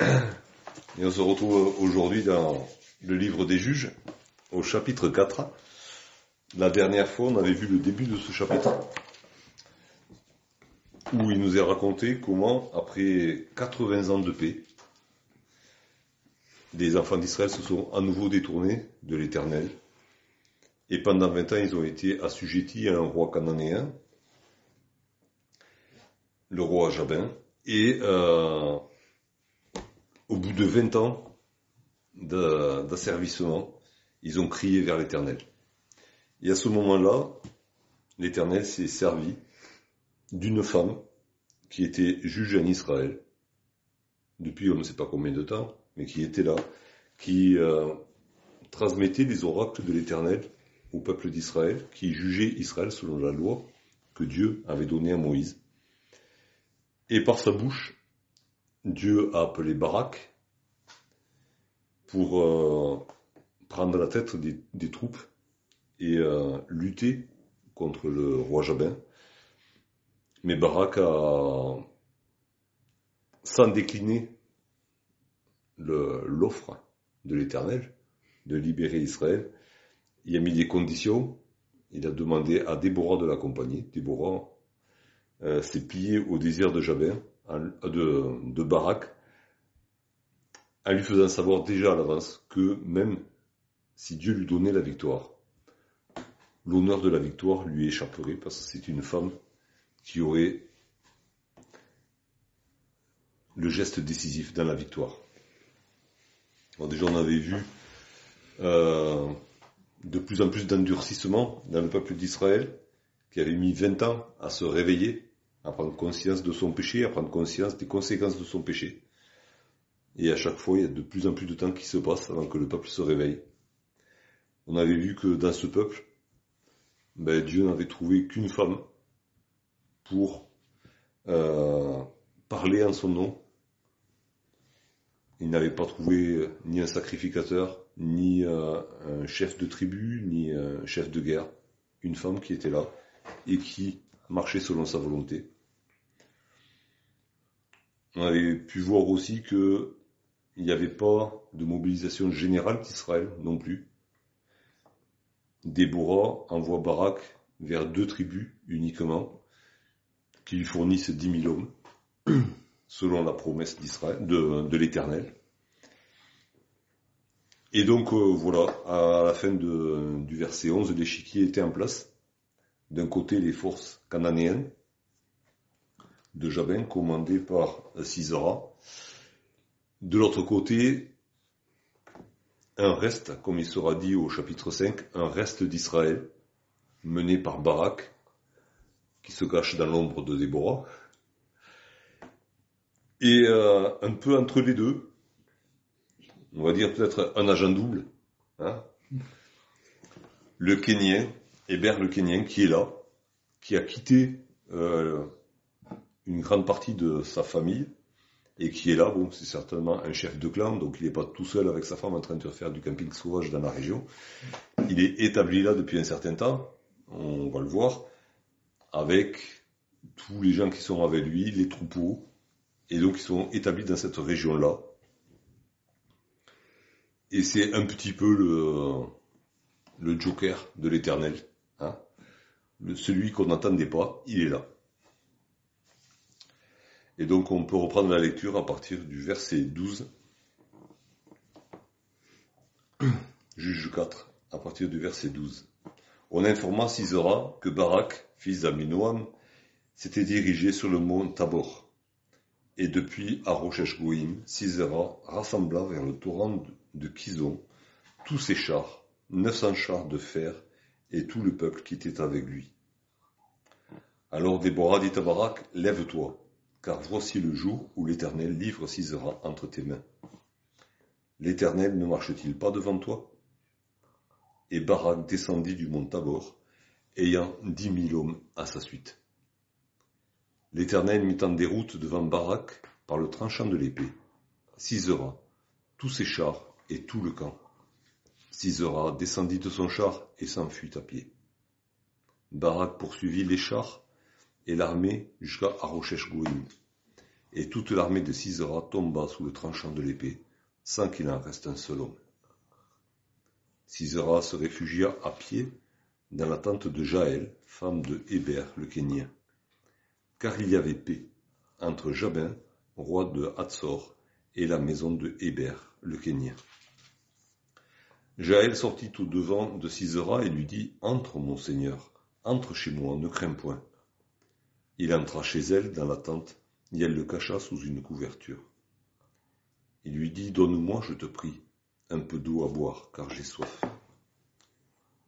Et on se retrouve aujourd'hui dans le livre des juges, au chapitre 4. La dernière fois, on avait vu le début de ce chapitre, où il nous est raconté comment, après 80 ans de paix, les enfants d'Israël se sont à nouveau détournés de l'Éternel. Et pendant 20 ans, ils ont été assujettis à un roi cananéen, le roi Jabin. Et euh, au bout de 20 ans d'asservissement, ils ont crié vers l'Éternel. Et à ce moment-là, l'Éternel s'est servi d'une femme qui était juge en Israël, depuis on ne sait pas combien de temps, mais qui était là, qui euh, transmettait les oracles de l'Éternel au peuple d'Israël, qui jugeait Israël selon la loi que Dieu avait donnée à Moïse. Et par sa bouche, Dieu a appelé Barak pour euh, prendre la tête des, troupes et euh, lutter contre le roi Jabin. Mais Barak a, sans décliner l'offre de l'Éternel de libérer Israël, il a mis des conditions, il a demandé à Déborah de l'accompagner. Déborah euh, s'est pliée au désir de Jabin, de, de Barak, en lui faisant savoir déjà à l'avance que même si Dieu lui donnait la victoire, l'honneur de la victoire lui échapperait parce que c'est une femme qui aurait le geste décisif dans la victoire. déjà on avait vu euh, de plus en plus d'endurcissement dans le peuple d'Israël, qui avait mis 20 ans à se réveiller, à prendre conscience de son péché, à prendre conscience des conséquences de son péché. Et à chaque fois, il y a de plus en plus de temps qui se passe avant que le peuple se réveille. On avait vu que dans ce peuple, ben, Dieu n'avait trouvé qu'une femme pour euh, parler en son nom. Il n'avait pas trouvé ni un sacrificateur, ni euh, un chef de tribu, ni un chef de guerre. Une femme qui était là et qui marchait selon sa volonté. On avait pu voir aussi que il n'y avait pas de mobilisation générale d'Israël non plus. Déborah envoie Barak vers deux tribus uniquement, qui lui fournissent dix mille hommes, selon la promesse d'Israël, de, de l'Éternel. Et donc euh, voilà, à la fin du verset 11, l'échiquier était en place. D'un côté, les forces cananéennes de Jabin, commandées par Sisera. De l'autre côté, un reste, comme il sera dit au chapitre 5, un reste d'Israël, mené par Barak, qui se cache dans l'ombre de Déborah. Et euh, un peu entre les deux, on va dire peut-être un agent double, hein le Kenyan, Hébert le Kenyan, qui est là, qui a quitté euh, une grande partie de sa famille, et qui est là, bon, c'est certainement un chef de clan, donc il n'est pas tout seul avec sa femme en train de faire du camping sauvage dans la région. Il est établi là depuis un certain temps, on va le voir, avec tous les gens qui sont avec lui, les troupeaux, et donc ils sont établis dans cette région-là. Et c'est un petit peu le, le joker de l'éternel. Celui qu'on n'entendait pas, il est là. Et donc on peut reprendre la lecture à partir du verset 12. Juge 4, à partir du verset 12. On informa Sisera que Barak, fils d'Aminoam, s'était dirigé sur le mont Tabor. Et depuis Arochesh Goïm, Sisera rassembla vers le torrent de Kizon tous ses chars, 900 chars de fer, et tout le peuple qui était avec lui. Alors Déborah dit à Barak, lève-toi, car voici le jour où l'Éternel livre Sisera entre tes mains. L'Éternel ne marche-t-il pas devant toi? Et Barak descendit du mont Tabor, ayant dix mille hommes à sa suite. L'Éternel mit en déroute devant Barak par le tranchant de l'épée. Sisera, tous ses chars et tout le camp. Sisera descendit de son char et s'enfuit à pied. Barak poursuivit les chars et l'armée jusqu'à Arochesh Goïm. et toute l'armée de Sisera tomba sous le tranchant de l'épée, sans qu'il en reste un seul homme. Sisera se réfugia à pied dans la tente de Jaël, femme de Héber le Kénien, car il y avait paix entre Jabin, roi de Hatzor, et la maison de Héber le Kénien. Jaël sortit au devant de Sisera et lui dit Entre, mon seigneur, entre chez moi, ne crains point. Il entra chez elle dans la tente, et elle le cacha sous une couverture. Il lui dit Donne-moi, je te prie, un peu d'eau à boire, car j'ai soif.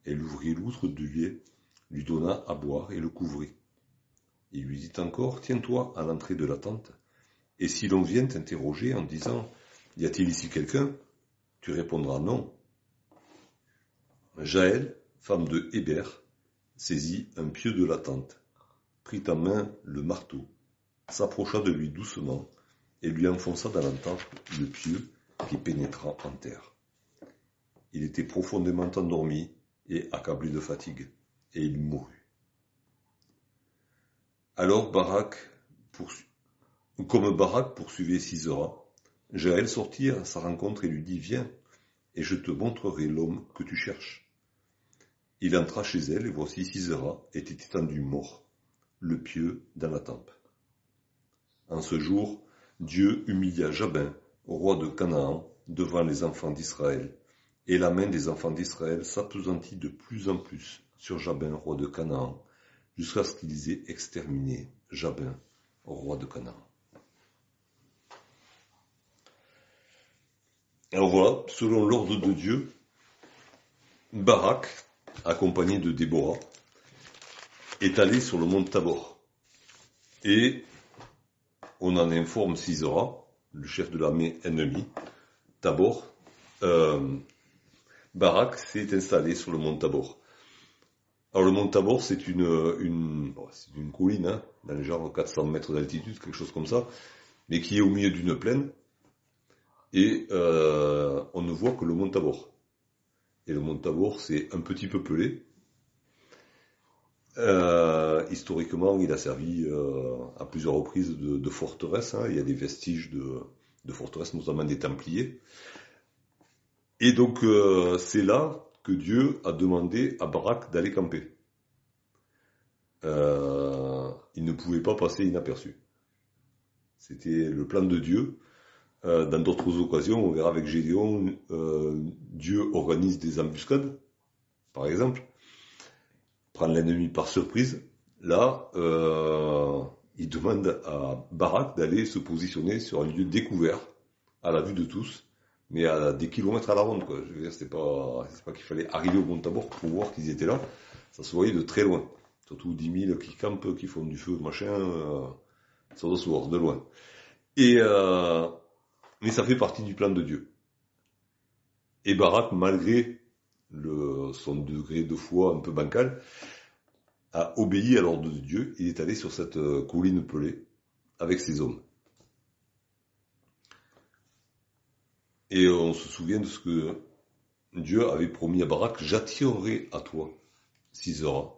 Elle ouvrit l'outre du lait, lui donna à boire et le couvrit. Il lui dit encore Tiens-toi à l'entrée de la tente, et si l'on vient t'interroger en disant Y a-t-il ici quelqu'un tu répondras non. Jaël, femme de Héber, saisit un pieu de la tente, prit en main le marteau, s'approcha de lui doucement et lui enfonça dans la le pieu qui pénétra en terre. Il était profondément endormi et accablé de fatigue, et il mourut. Alors Barak, comme Barak poursuivait Sisera, Jaël sortit à sa rencontre et lui dit Viens, et je te montrerai l'homme que tu cherches. Il entra chez elle, et voici Sisera était étendu mort, le pieu dans la tempe. En ce jour, Dieu humilia Jabin, roi de Canaan, devant les enfants d'Israël, et la main des enfants d'Israël s'appesantit de plus en plus sur Jabin, roi de Canaan, jusqu'à ce qu'ils aient exterminé Jabin, roi de Canaan. Alors voilà, selon l'ordre de Dieu, Barak, accompagné de Déborah, est allé sur le mont Tabor. Et on en informe Sisera, le chef de l'armée ennemie, Tabor, euh, Barak s'est installé sur le mont Tabor. Alors le mont Tabor, c'est une, une, une colline, hein, dans les genre 400 mètres d'altitude, quelque chose comme ça, mais qui est au milieu d'une plaine, et euh, on ne voit que le mont Tabor. Et le mont Tabor, c'est un petit peu pelé. Euh, historiquement, il a servi euh, à plusieurs reprises de, forteresse. Hein. Il y a des vestiges de, de forteresse, notamment des Templiers. Et donc, c'est là que Dieu a demandé à Barak d'aller camper. il ne pouvait pas passer inaperçu. C'était le plan de Dieu. Euh, dans d'autres occasions, on verra avec Gédéon, euh, Dieu organise des embuscades, par exemple, prendre l'ennemi par surprise. Là, euh, il demande à Barak d'aller se positionner sur un lieu découvert, à la vue de tous, mais à des kilomètres à la ronde. Je veux dire, c'est pas, pas qu'il fallait arriver au Mont Tabor pour voir qu'ils étaient là. Ça se voyait de très loin. Surtout 10 000 qui campent, qui font du feu, machin, ça doit se voir de loin. Et mais ça fait partie du plan de Dieu. Et Barak, malgré son degré de foi un peu bancal, a obéi à l'ordre de Dieu. Il est allé sur cette euh, colline pelée avec ses hommes. Et on se souvient de ce que Dieu avait promis à Barak, j'attirerai à toi Sisera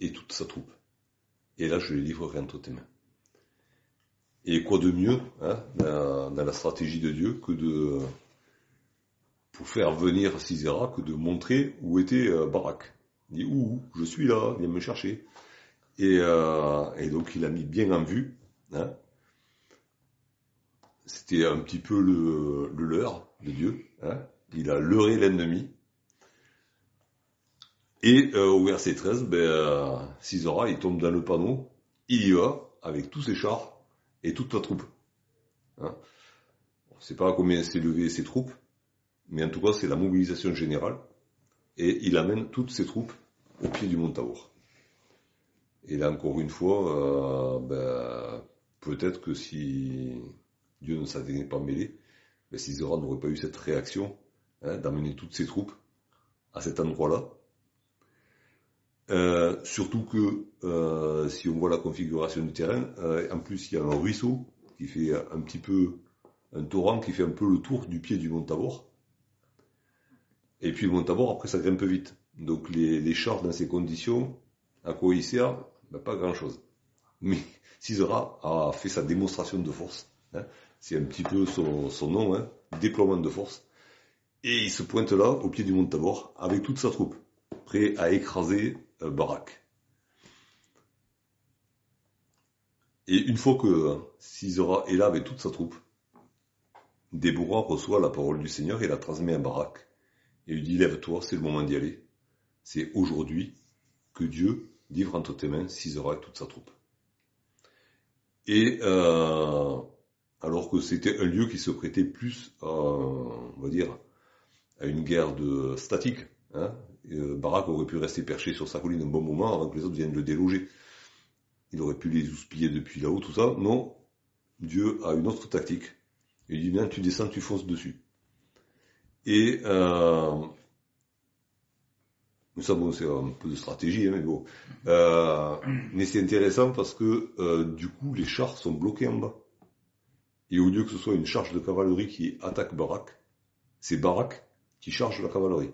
et toute sa troupe. Et là, je les livrerai entre tes mains. Et quoi de mieux hein, dans, la stratégie de Dieu que de pour faire venir Sisera que de montrer où était euh, Barak. Il dit où je suis là, viens me chercher. Et, euh, et, donc il a mis bien en vue. Hein. C'était un petit peu le, le leurre de Dieu. Hein. Il a leurré l'ennemi. Et euh, au verset 13, ben, euh, Sisera, il tombe dans le panneau, il y va avec tous ses chars et toute la troupe. Hein. On ne sait pas combien s'est levé ses troupes, mais en tout cas c'est la mobilisation générale, et il amène toutes ses troupes au pied du mont Taour. Et là encore une fois, euh, ben, peut-être que si Dieu ne s'était pas mêlé, ben, n'aurait pas eu cette réaction hein, d'amener toutes ses troupes à cet endroit-là, euh, surtout que euh, si on voit la configuration du terrain, euh, en plus il y a un ruisseau qui fait un petit peu un torrent qui fait un peu le tour du pied du mont Tabor. Et puis le mont Tabor après ça grimpe vite. Donc les, les chars dans ces conditions, à quoi ils servent? Ben, Pas grand chose. Mais Sisera a fait sa démonstration de force. Hein. C'est un petit peu son, nom, hein, déploiement de force. Et il se pointe là, au pied du mont Tabor, avec toute sa troupe, prêt à écraser euh, Barak. Et une fois que Sisera est là avec toute sa troupe, Déborah reçoit la parole du Seigneur et la transmet à Barak. Et lui dit, lève-toi, c'est le moment d'y aller. C'est aujourd'hui que Dieu livre entre tes mains Sisera et toute sa troupe. Et euh, alors que c'était un lieu qui se prêtait plus à, on dire, à une guerre de statique. Hein. Euh, Barak aurait pu rester perché sur sa colline un bon moment avant que les autres viennent le déloger. Il aurait pu les houspiller depuis là-haut, tout ça. Non, Dieu a une autre tactique. Il dit bien, tu descends, tu fonces dessus. Et euh, ça, bon, c'est un peu de stratégie, hein, mais bon. Euh, mais c'est intéressant parce que euh, du coup, les chars sont bloqués en bas. Et au lieu que ce soit une charge de cavalerie qui attaque Barak, c'est Barak qui charge la cavalerie.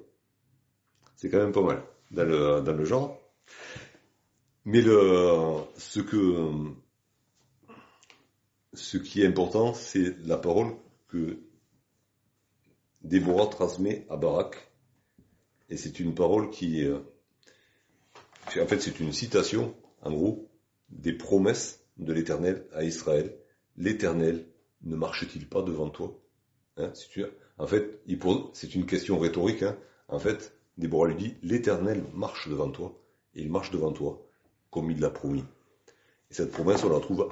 C'est quand même pas mal dans le, dans le genre. Mais le, ce que, ce qui est important, c'est la parole que Déborah transmet à Barak. Et c'est une parole qui, euh, en fait, c'est une citation, en gros, des promesses de l'Éternel à Israël. L'Éternel ne marche-t-il pas devant toi? Hein, En fait, c'est une question rhétorique. Hein. En fait, Déborah lui dit, l'Éternel marche devant toi, et il marche devant toi, comme il l'a promis. Et cette promesse, on la trouve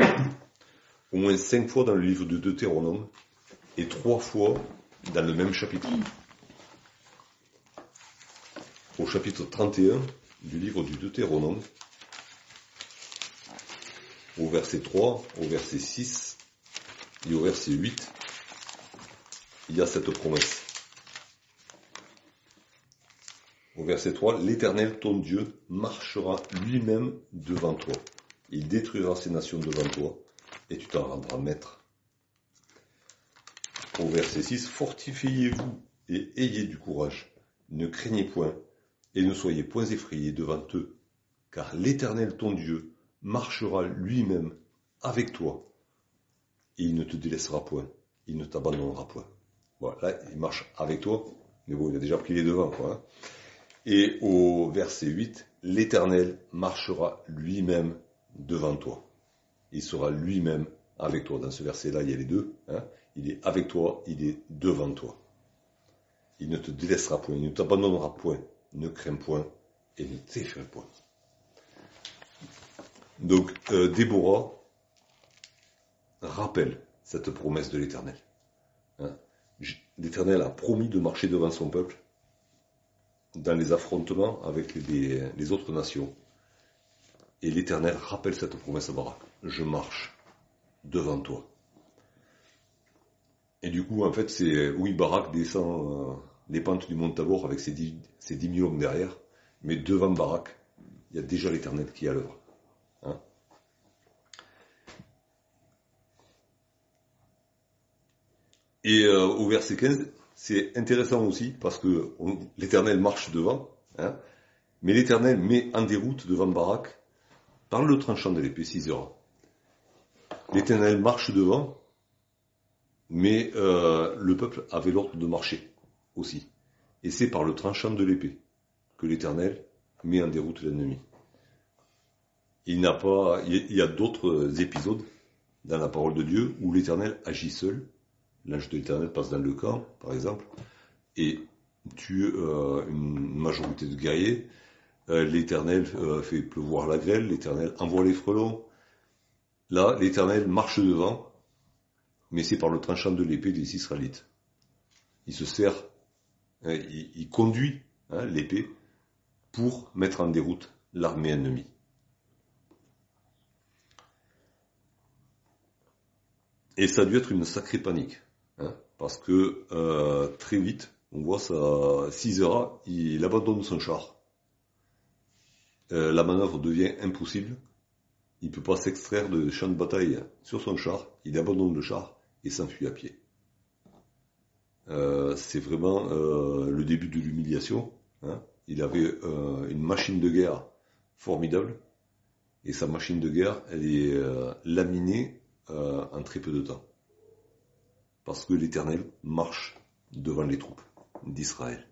au moins cinq fois dans le livre de Deutéronome, et trois fois dans le même chapitre. Au chapitre 31 du livre du Deutéronome, au verset 3, au verset 6 et au verset 8, il y a cette promesse. Au verset 3, l'Éternel, ton Dieu, marchera lui-même devant toi. Il détruira ces nations devant toi, et tu t'en rendras maître. Au verset 6, fortifiez-vous et ayez du courage. Ne craignez point et ne soyez point effrayés devant eux, car l'Éternel ton Dieu marchera lui-même avec toi, et il ne te délaissera point, il ne t'abandonnera point. Voilà, il marche avec toi, mais bon, il a déjà pris les devants, quoi. Hein. Et au verset 8, l'Éternel marchera lui-même devant toi. Il sera lui-même avec toi. Dans ce verset-là, il y a les deux. Hein. Il est avec toi, il est devant toi. Il ne te délaissera point, il ne t'abandonnera point. Ne crains point et ne t'effraie point. Donc, euh, Déborah rappelle cette promesse de l'Éternel. Hein. L'Éternel a promis de marcher devant son peuple dans les affrontements avec les, autres nations. Et l'Éternel rappelle cette promesse à Barak. Je marche devant toi. Et du coup, en fait, c'est oui, Barak descend euh, les pentes du mont Tabor avec ses dix, ses mille hommes derrière, mais devant Barak, il y a déjà l'Éternel qui est à l'œuvre. Hein. Et euh, au verset 15, c'est intéressant aussi parce que l'Éternel marche devant, hein, mais l'Éternel met en déroute devant Barak par le tranchant de l'épée Sisera. L'Éternel marche devant, mais euh, le peuple avait l'ordre de marcher aussi. Et c'est par le tranchant de l'épée que l'Éternel met en déroute l'ennemi. Il n'a pas, il y a d'autres épisodes dans la parole de Dieu où l'Éternel agit seul l'âge de l'Éternel passe dans le camp, par exemple, et tue euh, une majorité de guerriers. Euh, L'Éternel euh, fait pleuvoir la grêle, l'Éternel envoie les frelons. Là, l'Éternel marche devant, mais c'est par le tranchant de l'épée des Israélites. Il se sert, hein, il, conduit hein, l'épée pour mettre en déroute l'armée ennemie. Et ça a dû être une sacrée panique. Hein, parce que euh, très vite, on voit ça, Cisera, il abandonne son char. Euh, la manœuvre devient impossible. Il ne peut pas s'extraire de champ de bataille sur son char. Il abandonne le char et s'enfuit à pied. Euh, c'est vraiment le début de l'humiliation. Hein. Il avait une machine de guerre formidable et sa machine de guerre, elle est euh, laminée euh, en très peu de temps. Parce que l'Éternel marche devant les troupes d'Israël.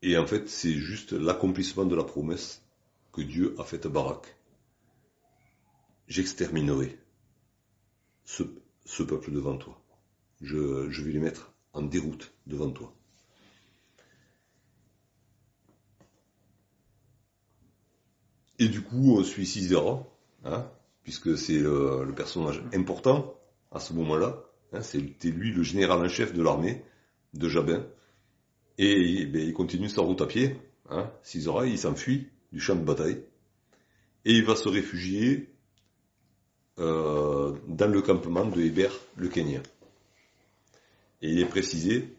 Et en fait, c'est juste l'accomplissement de la promesse que Dieu a faite à Barak. J'exterminerai ce, peuple devant toi. Je, vais les mettre en déroute devant toi. Et du coup, suit Sisera, hein, puisque c'est le, personnage important à ce moment-là. Hein, C'était lui le général en chef de l'armée de Jabin. Et ben, il continue sa route à pied. Hein, Sisera, il s'enfuit du champ de bataille. Et il va se réfugier euh, dans le campement de Héber, le Kenya. Et il est précisé,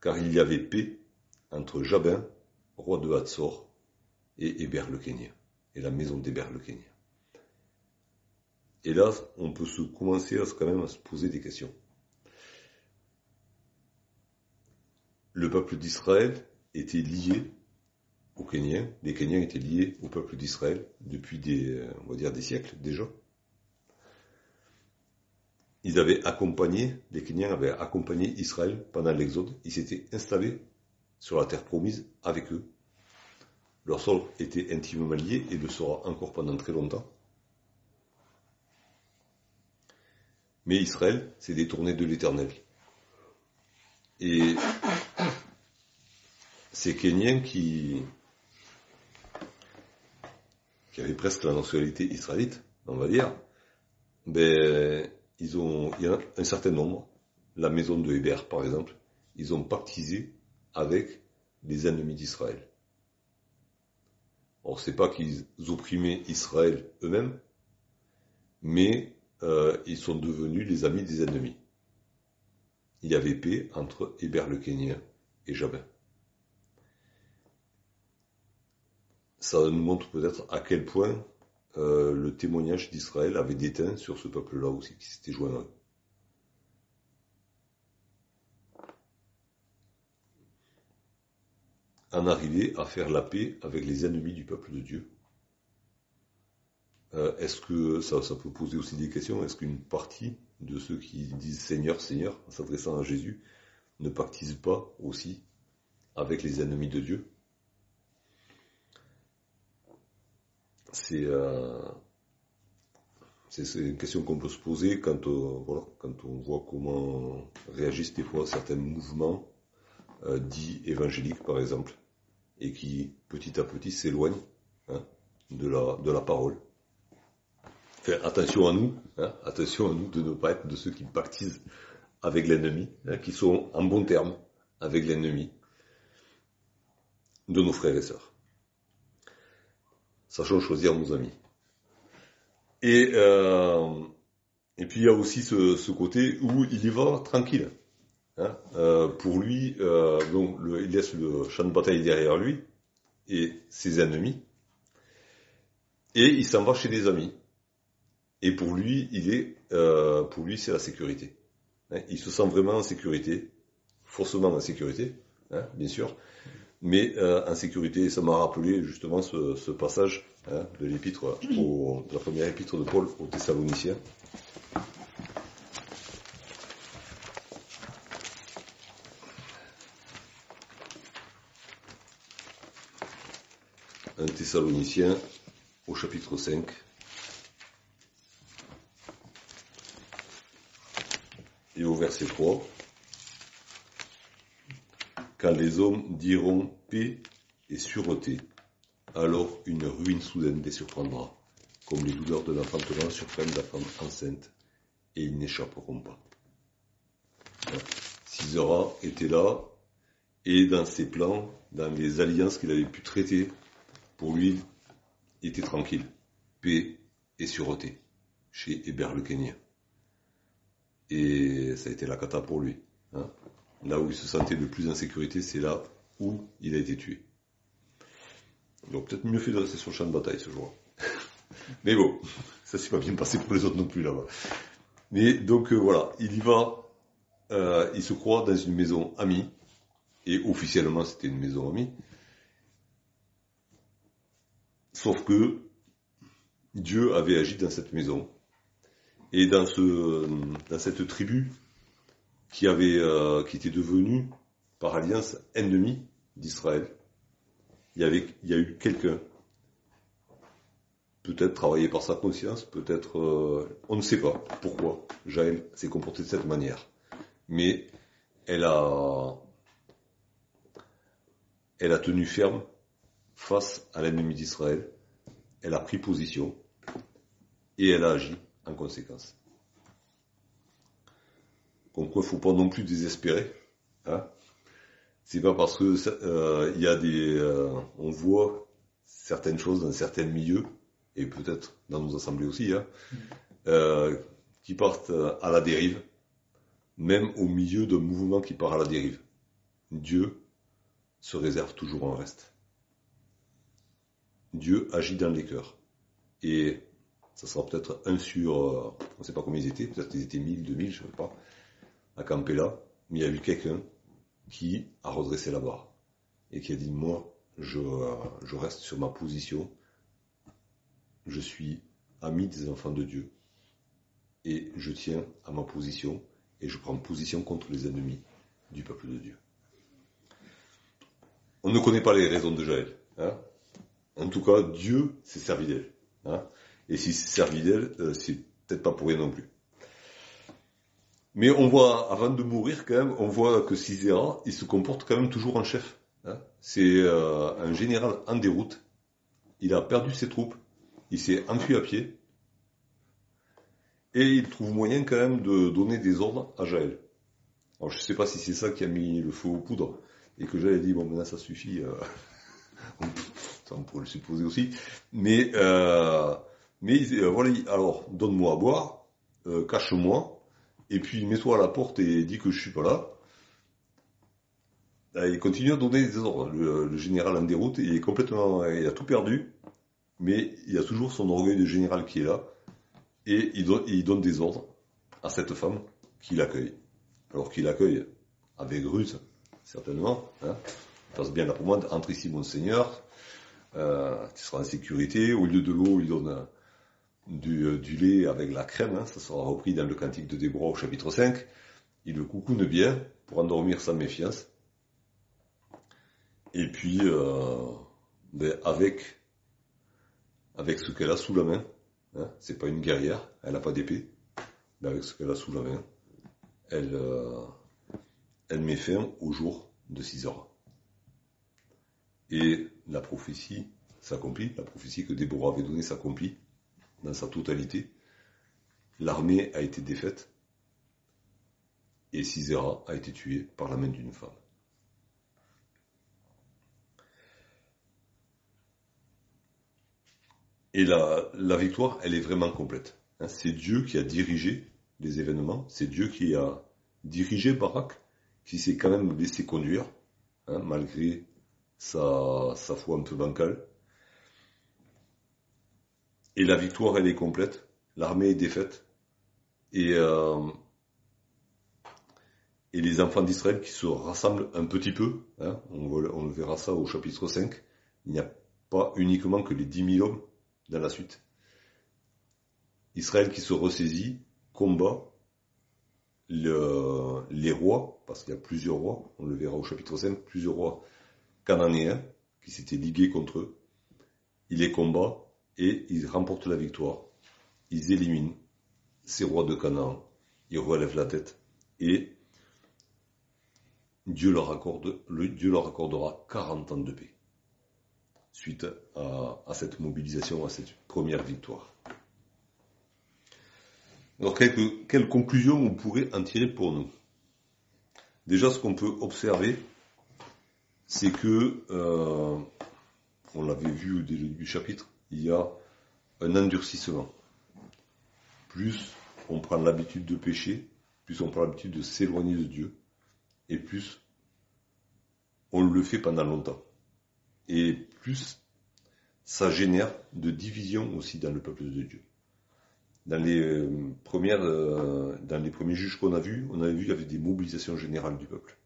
car il y avait paix entre Jabin, roi de Hatzor, et Héber le Kenya et la maison d'Héber le Kenya. Et là, on peut se commencer quand même à se poser des questions. Le peuple d'Israël était lié aux Kenyans, les Kenyans étaient liés au peuple d'Israël depuis des, on va dire des siècles déjà. Ils avaient accompagné, les Kenyans avaient accompagné Israël pendant l'exode, ils s'étaient installés sur la terre promise avec eux leur sol était intimement lié et le sera encore pendant très longtemps. Mais Israël s'est détourné de l'éternel. Et ces Kenyans qui, qui avaient presque la nationalité israélite, on va dire, ben, ils ont, il y a un certain nombre, la maison de Hébert par exemple, ils ont pactisé avec les ennemis d'Israël. Alors c'est pas qu'ils opprimaient Israël eux-mêmes, mais euh, ils sont devenus les amis des ennemis. Il y avait paix entre Héber le Kénien et Jabin. Ça nous montre peut-être à quel point euh, le témoignage d'Israël avait déteint sur ce peuple-là aussi qui s'était joint à eux. en arriver à faire la paix avec les ennemis du peuple de Dieu euh, Est-ce que ça, peut poser aussi des questions? Est-ce qu'une partie de ceux qui disent Seigneur, Seigneur, en s'adressant à Jésus, ne pactisent pas aussi avec les ennemis de Dieu? Euh, C'est une question qu'on peut se poser quand, euh, quand on voit comment réagissent des fois certains mouvements dits évangéliques, par exemple et qui petit à petit s'éloigne hein, de la parole. Faire attention à nous, hein, attention à nous de ne pas être de ceux qui pactisent avec l'ennemi, hein, qui sont en bon terme avec l'ennemi de nos frères et sœurs. Sachons choisir nos amis. Et, euh, et puis il y a aussi ce, côté où il y va tranquille. Hein, euh, pour lui, euh, donc, il laisse le champ de bataille derrière lui et ses ennemis, et il s'en va chez des amis. Et pour lui, il est, euh, pour lui, c'est la sécurité. Hein, il se sent vraiment en sécurité, forcément en sécurité, hein, bien sûr, mais en sécurité. Ça m'a rappelé justement ce, passage de l'épître, de la première épître de Paul aux Thessaloniciens. 1 Thessaloniciens au chapitre 5. Et au verset 3. Quand les hommes diront paix et sûreté, alors une ruine soudaine les surprendra, comme les douleurs de l'enfantement surprennent la femme enceinte, et ils n'échapperont pas. Sisera était là, et dans ses plans, dans les alliances qu'il avait pu traiter pour lui, était tranquille, paix et sûreté, chez Hébert le Kenya. Et ça a été la cata pour lui. Hein. Là où il se sentait le plus en sécurité, c'est là où il a été tué. Il aurait peut-être mieux fait de rester sur le champ de bataille ce jour. Mais bon, ça s'est pas bien passé pour les autres non plus là-bas. Mais donc euh, voilà, il y va, euh, il se croit dans une maison amie, et officiellement c'était une maison amie, Sauf que Dieu avait agi dans cette maison. Et dans, ce, dans cette tribu qui, avait, euh, qui était devenue, par alliance, ennemie d'Israël, il y, avait, il y a eu quelqu'un, peut-être travaillé par sa conscience, peut-être, euh, on ne sait pas pourquoi Jaël s'est comporté de cette manière. Mais elle a, elle a tenu ferme face à l'ennemi d'Israël, elle a pris position et elle a agi en conséquence. Donc il ne faut pas non plus désespérer. Hein c'est pas parce que euh, y a des, euh, on voit certaines choses dans certains milieux et peut-être dans nos assemblées aussi, hein, euh, qui partent à la dérive, même au milieu d'un mouvement qui part à la dérive. Dieu se réserve toujours un reste. Dieu agit dans les cœurs. Et ça sera peut-être un sur, euh, on ne sait pas combien ils étaient, peut-être qu'ils étaient 1000, 2000, je ne sais pas, à camper là, mais il y a eu quelqu'un qui a redressé la barre et qui a dit, moi, je, euh, je reste sur ma position, je suis ami des enfants de Dieu et je tiens à ma position et je prends position contre les ennemis du peuple de Dieu. On ne connaît pas les raisons de Jaël. Hein en tout cas, Dieu s'est servi d'elle. Hein et s'il s'est servi d'elle, euh, c'est peut-être pas pour rien non plus. Mais on voit, avant de mourir quand même, on voit que Sisera, il se comporte quand même toujours en chef. Hein c'est euh, un général en déroute. Il a perdu ses troupes. Il s'est enfui à pied. Et il trouve moyen quand même de donner des ordres à Jaël. Alors je ne sais pas si c'est ça qui a mis le feu aux poudres et que j'avais dit bon maintenant ça suffit, euh, on pourrait le supposer aussi, mais euh, mais euh, voilà, alors donne-moi à boire, euh, cache-moi, et puis mets-toi à la porte et dis que je suis pas là. Il continue à donner des ordres. Le, général en déroute, il est complètement, il a tout perdu, mais il a toujours son orgueil de général qui est là, et il, il donne des ordres à cette femme qui l'accueille. Alors qu'il l'accueille avec ruse, certainement. Hein. Passe bien la pommade, entre ici, monseigneur. Euh, tu seras en sécurité. Au lieu de l'eau, il donne du, euh, du, lait avec la crème. Hein. Ça sera repris dans le cantique de Déborah au chapitre 5. Il le coucoune bien pour endormir sa méfiance. Et puis, euh, ben avec, avec ce qu'elle a sous la main, hein, c'est pas une guerrière, elle n'a pas d'épée, mais avec ce qu'elle a sous la main, elle, euh, elle met fin au jour de Sisera. Et la prophétie s'accomplit, la prophétie que Déborah avait donnée s'accomplit dans sa totalité. L'armée a été défaite et Sisera a été tué par la main d'une femme. Et la, victoire, elle est vraiment complète. Hein, c'est Dieu qui a dirigé les événements, c'est Dieu qui a dirigé Barak, qui s'est quand même laissé conduire, hein, malgré sa, sa foi un peu bancale. Et la victoire, elle est complète. L'armée est défaite. Et, euh, les enfants d'Israël qui se rassemblent un petit peu, hein, on, on, verra ça au chapitre 5, il n'y a pas uniquement que les 10 000 hommes dans la suite. Israël qui se ressaisit, combat, le, les rois, parce qu'il y a plusieurs rois, on le verra au chapitre 5, plusieurs rois cananéens qui s'étaient ligués contre eux. Ils les combattent et ils remportent la victoire. Ils éliminent ces rois de Canaan. Ils relèvent la tête et Dieu leur, Dieu leur accordera 40 ans de paix suite à, cette mobilisation, à cette première victoire. Alors, quelles conclusions on pourrait en tirer pour nous? Déjà, ce qu'on peut observer, c'est que, euh, on l'avait vu au début du chapitre, il y a un endurcissement. Plus on prend l'habitude de pécher, plus on prend l'habitude de s'éloigner de Dieu, et plus on le fait pendant longtemps. Et plus ça génère de division aussi dans le peuple de Dieu dans les euh, premières, euh, dans les premiers juges qu'on a vus, on avait vu qu'il y avait des mobilisations générales du peuple.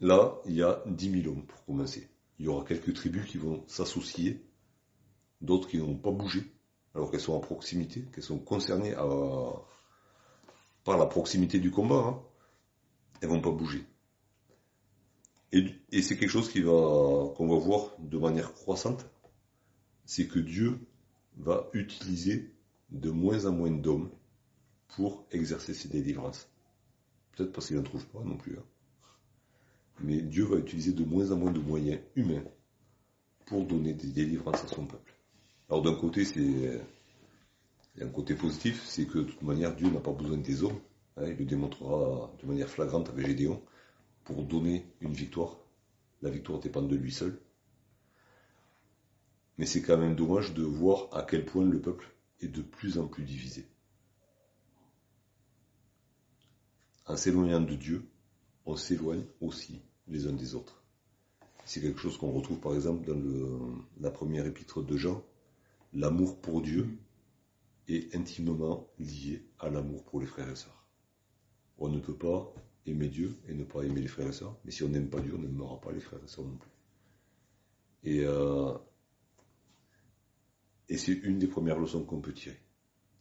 Là, il y a 10 000 hommes pour commencer. Il y aura quelques tribus qui vont s'associer d'autres qui n'ont pas bougé, alors qu'elles sont à proximité, qu'elles sont concernées par la proximité du combat, hein. elles vont pas bouger. Et, c'est quelque chose qu'on va voir de manière croissante, c'est que Dieu va utiliser de moins en moins d'hommes pour exercer ses délivrances. Peut-être parce qu'il n'en trouve pas non plus. Hein. Mais Dieu va utiliser de moins en moins de moyens humains pour donner des délivrances à son peuple. Alors d'un côté, c'est un côté positif, c'est que de toute manière, Dieu n'a pas besoin des hommes. Hein, il le démontrera de manière flagrante avec Gédéon pour donner une victoire. La victoire dépend de lui seul. Mais c'est quand même dommage de voir à quel point le peuple est de plus en plus divisé. En s'éloignant de Dieu, on s'éloigne aussi les uns des autres. C'est quelque chose qu'on retrouve par exemple dans la première épître de Jean. L'amour pour Dieu est intimement lié à l'amour pour les frères et sœurs. On ne peut pas aimer Dieu et ne pas aimer les frères et sœurs, mais si on n'aime pas Dieu, on n'aimera pas les frères et sœurs non plus. Et, euh, et c'est une des premières leçons qu'on peut tirer.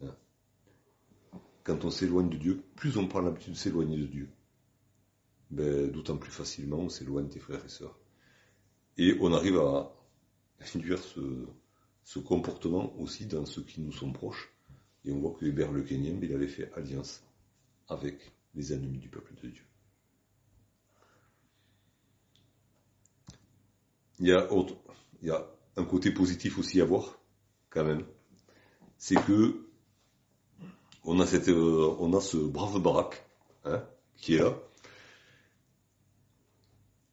Hein. Quand on s'éloigne de Dieu, plus on prend l'habitude de s'éloigner de Dieu, ben, d'autant plus facilement on s'éloigne des frères et sœurs. Et on arrive à induire ce, ce comportement aussi dans ceux qui nous sont proches. Et on voit que Hébert le Kenyan, il avait fait alliance avec les ennemis du peuple de Dieu. Il y a, il y a un côté positif aussi à voir, quand même. C'est que on a, cette, euh, on a ce brave Barak hein, qui est là,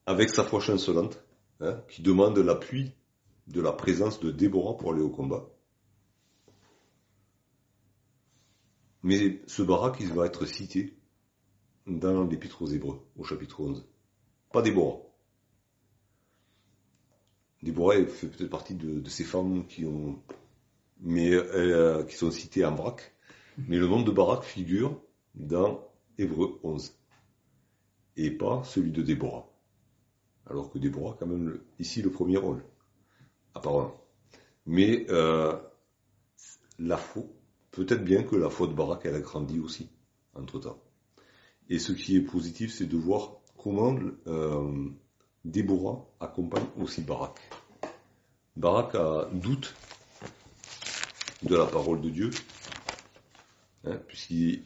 avec sa foi chancelante, hein, qui demande l'appui de la présence de Déborah pour aller au combat. Mais ce Barak, il va être cité dans l'Épître aux Hébreux, au chapitre 11. Pas Déborah. Déborah fait peut-être partie de, ces femmes euh, qui sont citées en Barak. Mais le nom de Barak figure dans Hébreux 11. Et pas celui de Déborah. Alors que Déborah quand même ici le premier rôle. Apparemment. Mais euh, la foi, peut-être bien que la foi de Barak, elle a grandi aussi, entre temps. Et ce qui est positif, c'est de voir comment euh, Déborah accompagne aussi Barak. Barak a doute de la parole de Dieu, hein, puisqu'il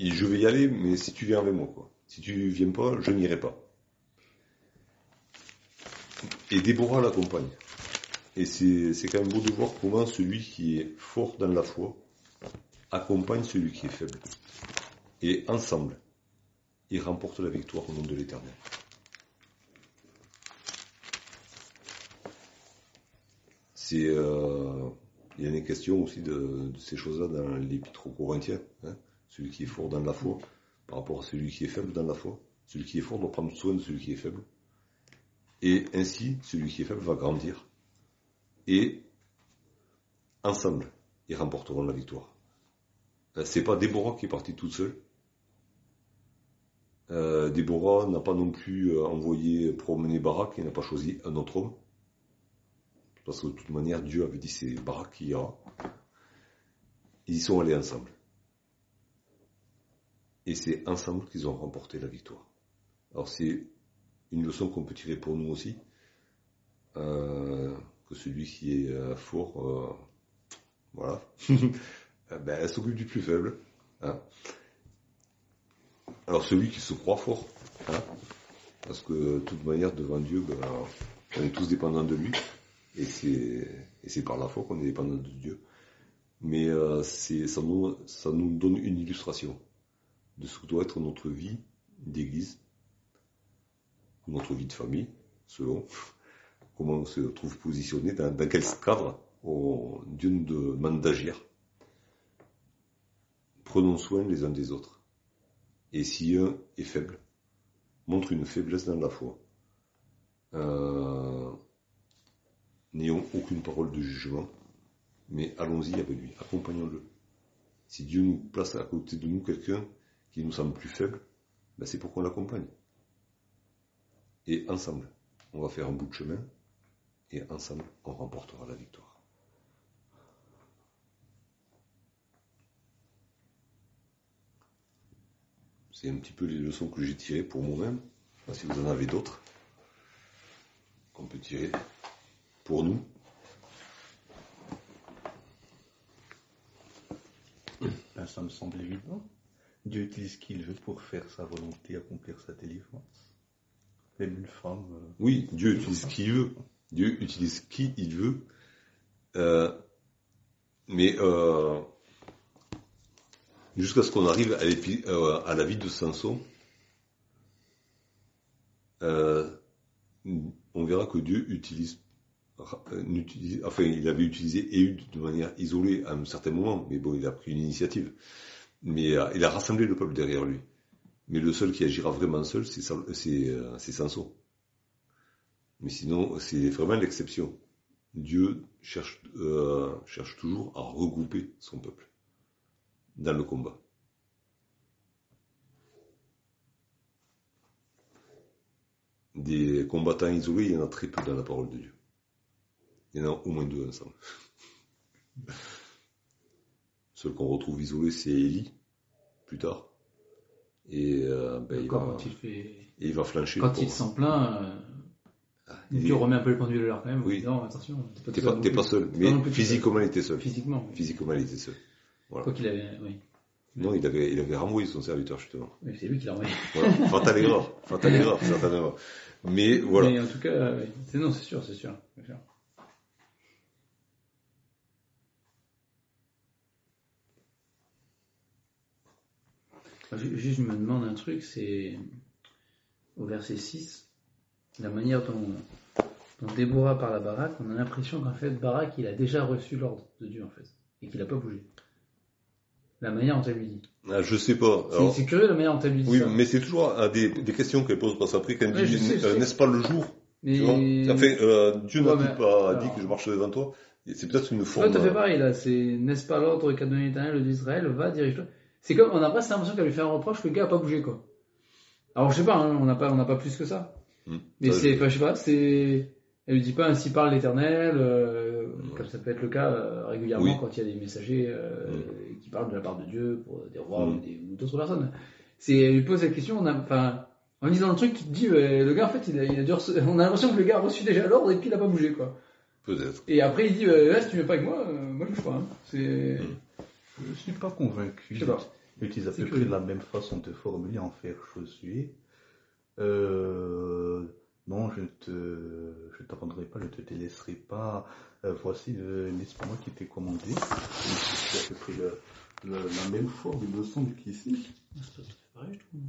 je vais y aller, mais si tu viens avec moi, quoi. Si tu viens pas, je n'irai pas. Et Déborah l'accompagne. Et c'est quand même beau de voir comment celui qui est fort dans la foi accompagne celui qui est faible. Et ensemble, il remporte la victoire au nom de l'Éternel. C'est, euh, il y a une question aussi de, ces choses-là dans l'Épître aux Corinthiens. Hein. celui qui est fort dans la foi par rapport à celui qui est faible dans la foi. Celui qui est fort doit prendre soin de celui qui est faible. Et ainsi, celui qui est faible va grandir. Et ensemble, ils remporteront la victoire. Euh, c'est pas Déborah qui est partie toute seule. Euh, Déborah n'a pas non plus euh, envoyé promener Barak, il n'a pas choisi un autre homme. Parce que de toute manière, Dieu avait dit c'est Barak qui ira. Ils y sont allés ensemble. Et c'est ensemble qu'ils ont remporté la victoire. Alors c'est une leçon qu'on peut tirer pour nous aussi. Celui qui est fort, voilà, ben, s'occupe du plus faible. Hein. Alors celui qui se croit fort, hein, parce que de toute manière devant Dieu, ben, on est tous dépendants de lui, et c'est par la foi qu'on est dépendant de Dieu. Mais euh, ça, nous, ça nous donne une illustration de ce que doit être notre vie d'église, notre vie de famille, selon comment on se trouve positionné, dans, dans quel cadre Dieu nous demande d'agir. Prenons soin les uns des autres. Et si un est faible, montre une faiblesse dans la foi. Euh, n'ayons aucune parole de jugement, mais allons-y avec lui, accompagnons-le. Si Dieu nous place à côté de nous quelqu'un qui nous semble plus faible, ben c'est pour qu'on l'accompagne. Et ensemble, on va faire un bout de chemin, et ensemble, on remportera la victoire. C'est un petit peu les leçons que j'ai tirées pour moi-même. Si vous en avez d'autres qu'on peut tirer pour nous. Ben, ça me semble évident. Dieu utilise ce qu'il veut pour faire sa volonté, accomplir sa délivrance. Même une femme. Euh, oui, Dieu utilise ce qu'il veut. Dieu utilise qui il veut. Euh, mais euh, jusqu'à ce qu'on arrive à, euh, la vie de Samson, on verra que Dieu utilise, enfin, il avait utilisé Éhud de manière isolée à un certain moment, mais bon, il a pris une initiative. Mais il a rassemblé le peuple derrière lui. Mais le seul qui agira vraiment seul, c'est Samson. Mais sinon, c'est vraiment l'exception. Dieu cherche, euh, cherche toujours à regrouper son peuple dans le combat. Des combattants isolés, il y en a très peu dans la parole de Dieu. Il y en a au moins deux ensemble. Seul qu'on retrouve isolé, c'est Élie, plus tard. Et euh, ben, il, va, quand il fait. et il va flancher. Quand il s'en plaint, euh, Ah, il Dieu est- remet un peu le pendule à l'heure quand même Oui. disant attention, t'es pas, seul non pas mais non physiquement il était seul. Physiquement. oui. Physiquement il était seul. Voilà. Quoi qu'il avait. Oui. Non, il avait, il avait renvoyé son serviteur justement. Oui, c'est lui qui l'a envoyé. Voilà. Fatale erreur, fatale erreur, certainement. Mais voilà. Mais en tout cas, oui. c'est non, c'est sûr, c'est sûr. c'est sûr. Juste, je me demande un truc, c'est au verset 6, la manière dont, dont Déborah parle à Barak, on a l'impression qu'en fait, Barak, il a déjà reçu l'ordre de Dieu, en fait, et qu'il n'a pas bougé. La manière dont elle lui dit. Ah, je sais pas. C'est- Alors, C'est curieux la manière dont elle lui dit oui, ça. mais c'est toujours ah, des, des questions qu'elle pose parce après quand elle dit euh, n'est-ce pas le jour? Mais- tu vois? Enfin, euh, Dieu n'a Ouais, dit mais- pas alors- dit que je marcherai devant toi. C'est peut-être une Toi, forme. t'as fait euh, pareil, là. C'est, n'est-ce pas l'ordre qu'a donné l'éternel, d'Israël, va, dirige-toi. C'est comme, on a presque l'impression qu'elle lui fait un reproche que le gars a pas bougé, quoi. Alors, je sais pas, hein, on n'a pas, on n'a pas plus que ça. Hmm. Mais c'est, je- enfin, je sais pas, c'est, elle lui dit pas ainsi parle l'éternel, euh, comme ça peut être le cas euh, régulièrement Oui. quand il y a des messagers euh, qui parlent de la part de Dieu pour des rois Mm. ou, d'autres personnes. C'est, elle lui pose la question, on a, enfin, en lisant le truc, tu te dis, euh, le gars, en fait, il a, il a dû rece- on a l'impression que le gars a reçu déjà l'ordre et puis il a pas bougé, quoi. Peut-être. Et après, il dit, euh, là, si tu viens pas avec moi, euh, moi je bouge pas. hein. C'est. Je suis pas convaincu. Je sais pas. Il utilise à C'est peu près la même façon de formuler en faire Josué. Euh, non, je ne te, je rendrai pas, je te délaisserai pas. Euh, voici, le- n'est-ce pas moi qui t'ai commandé. C'est à peu près le- la même forme, il me semble qu'ici. C'est pareil, je trouve.